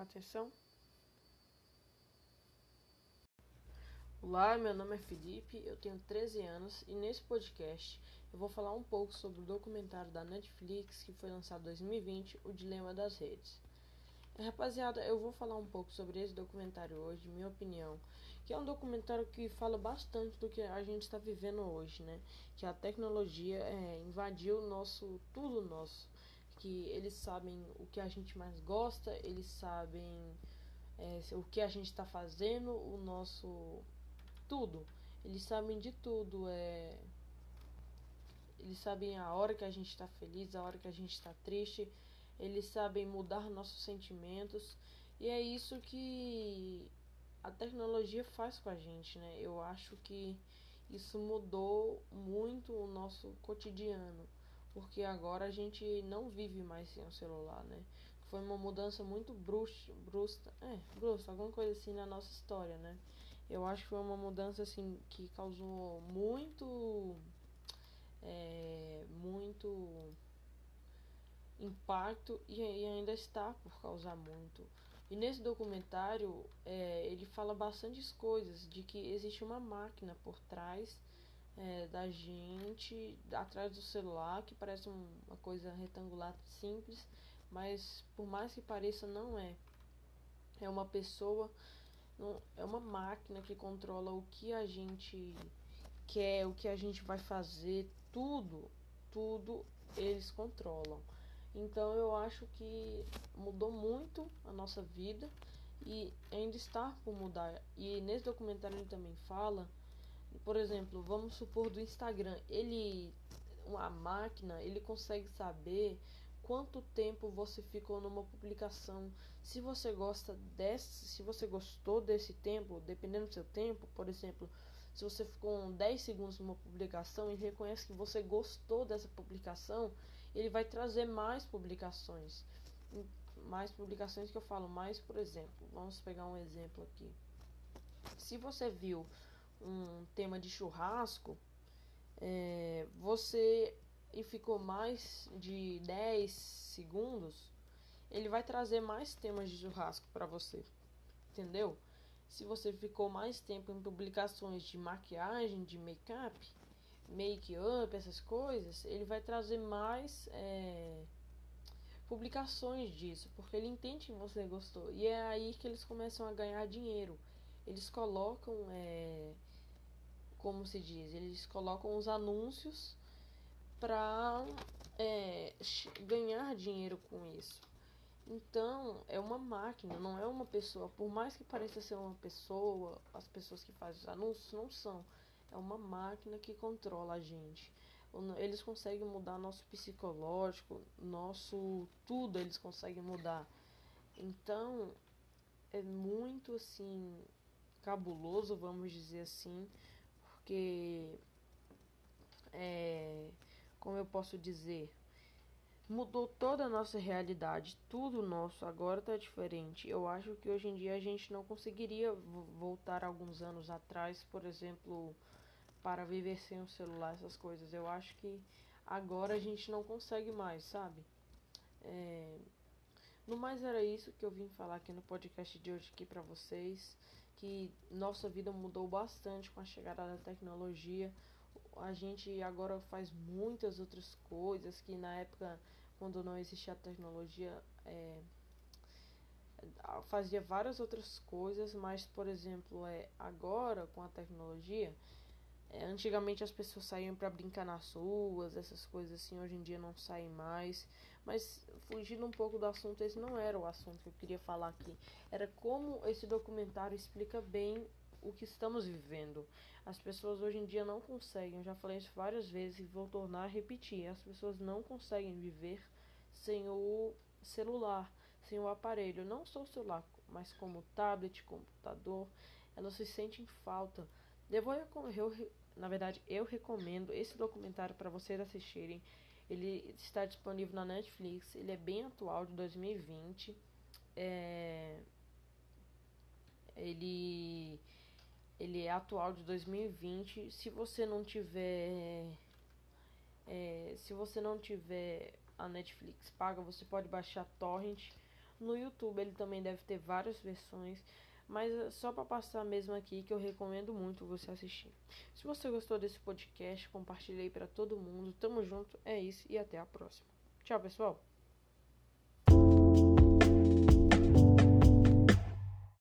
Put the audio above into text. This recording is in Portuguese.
Atenção. Olá, meu nome é Felipe, eu tenho 13 anos e nesse podcast eu vou falar um pouco sobre o documentário da Netflix que foi lançado em 2020, O Dilema das Redes. Rapaziada, eu vou falar um pouco sobre esse documentário hoje, minha opinião, que é um documentário que fala bastante do que a gente está vivendo hoje, né? Que a tecnologia é, invadiu nosso tudo nosso, que eles sabem o que a gente mais gosta, eles sabem é, o que a gente está fazendo, o nosso tudo, eles sabem de tudo, é eles sabem a hora que a gente está feliz, a hora que a gente está triste eles sabem mudar nossos sentimentos e é isso que a tecnologia faz com a gente, né? Eu acho que isso mudou muito o nosso cotidiano, porque agora a gente não vive mais sem o celular, né? Foi uma mudança muito brusca, brusca, é, brusca, alguma coisa assim na nossa história, né? Eu acho que foi uma mudança assim que causou muito, é, muito impacto e, e ainda está por causar muito. E nesse documentário é, ele fala bastantes coisas de que existe uma máquina por trás é, da gente, atrás do celular, que parece um, uma coisa retangular simples, mas por mais que pareça, não é. É uma pessoa, é uma máquina que controla o que a gente quer, o que a gente vai fazer, tudo, tudo eles controlam. Então eu acho que mudou muito a nossa vida e ainda está por mudar. E nesse documentário ele também fala, por exemplo, vamos supor do Instagram, ele uma máquina, ele consegue saber quanto tempo você ficou numa publicação. Se você gosta desse, se você gostou desse tempo, dependendo do seu tempo, por exemplo, se você ficou 10 segundos numa publicação e reconhece que você gostou dessa publicação, ele vai trazer mais publicações. Mais publicações que eu falo, mais, por exemplo, vamos pegar um exemplo aqui. Se você viu um tema de churrasco, é, você e ficou mais de 10 segundos, ele vai trazer mais temas de churrasco para você. Entendeu? Se você ficou mais tempo em publicações de maquiagem, de make-up, make-up, essas coisas, ele vai trazer mais é, publicações disso, porque ele entende que você gostou. E é aí que eles começam a ganhar dinheiro. Eles colocam, é, como se diz, eles colocam os anúncios para é, ganhar dinheiro com isso. Então, é uma máquina, não é uma pessoa. Por mais que pareça ser uma pessoa, as pessoas que fazem os anúncios não são. É uma máquina que controla a gente. Eles conseguem mudar nosso psicológico, nosso tudo eles conseguem mudar. Então, é muito assim cabuloso, vamos dizer assim, porque é, como eu posso dizer, mudou toda a nossa realidade, tudo nosso agora está diferente. Eu acho que hoje em dia a gente não conseguiria voltar alguns anos atrás, por exemplo, para viver sem o celular, essas coisas. Eu acho que agora a gente não consegue mais, sabe? É... No mais era isso que eu vim falar aqui no podcast de hoje aqui para vocês, que nossa vida mudou bastante com a chegada da tecnologia. A gente agora faz muitas outras coisas que na época quando não existia a tecnologia, é, fazia várias outras coisas, mas por exemplo, é agora com a tecnologia, é, antigamente as pessoas saíam para brincar nas ruas, essas coisas assim, hoje em dia não saem mais. Mas fugindo um pouco do assunto, esse não era o assunto que eu queria falar aqui. Era como esse documentário explica bem o que estamos vivendo. As pessoas hoje em dia não conseguem, eu já falei isso várias vezes e vou tornar a repetir. As pessoas não conseguem viver sem o celular, sem o aparelho, não só o celular, mas como tablet, computador, elas se sentem falta. Eu eu, na verdade, eu recomendo esse documentário para vocês assistirem. Ele está disponível na Netflix, ele é bem atual, de 2020. É, ele ele é atual de 2020. Se você não tiver é, se você não tiver a Netflix paga, você pode baixar torrent No YouTube ele também deve ter várias versões, mas é só para passar mesmo aqui que eu recomendo muito você assistir. Se você gostou desse podcast, compartilhei para todo mundo. Tamo junto, é isso e até a próxima. Tchau, pessoal.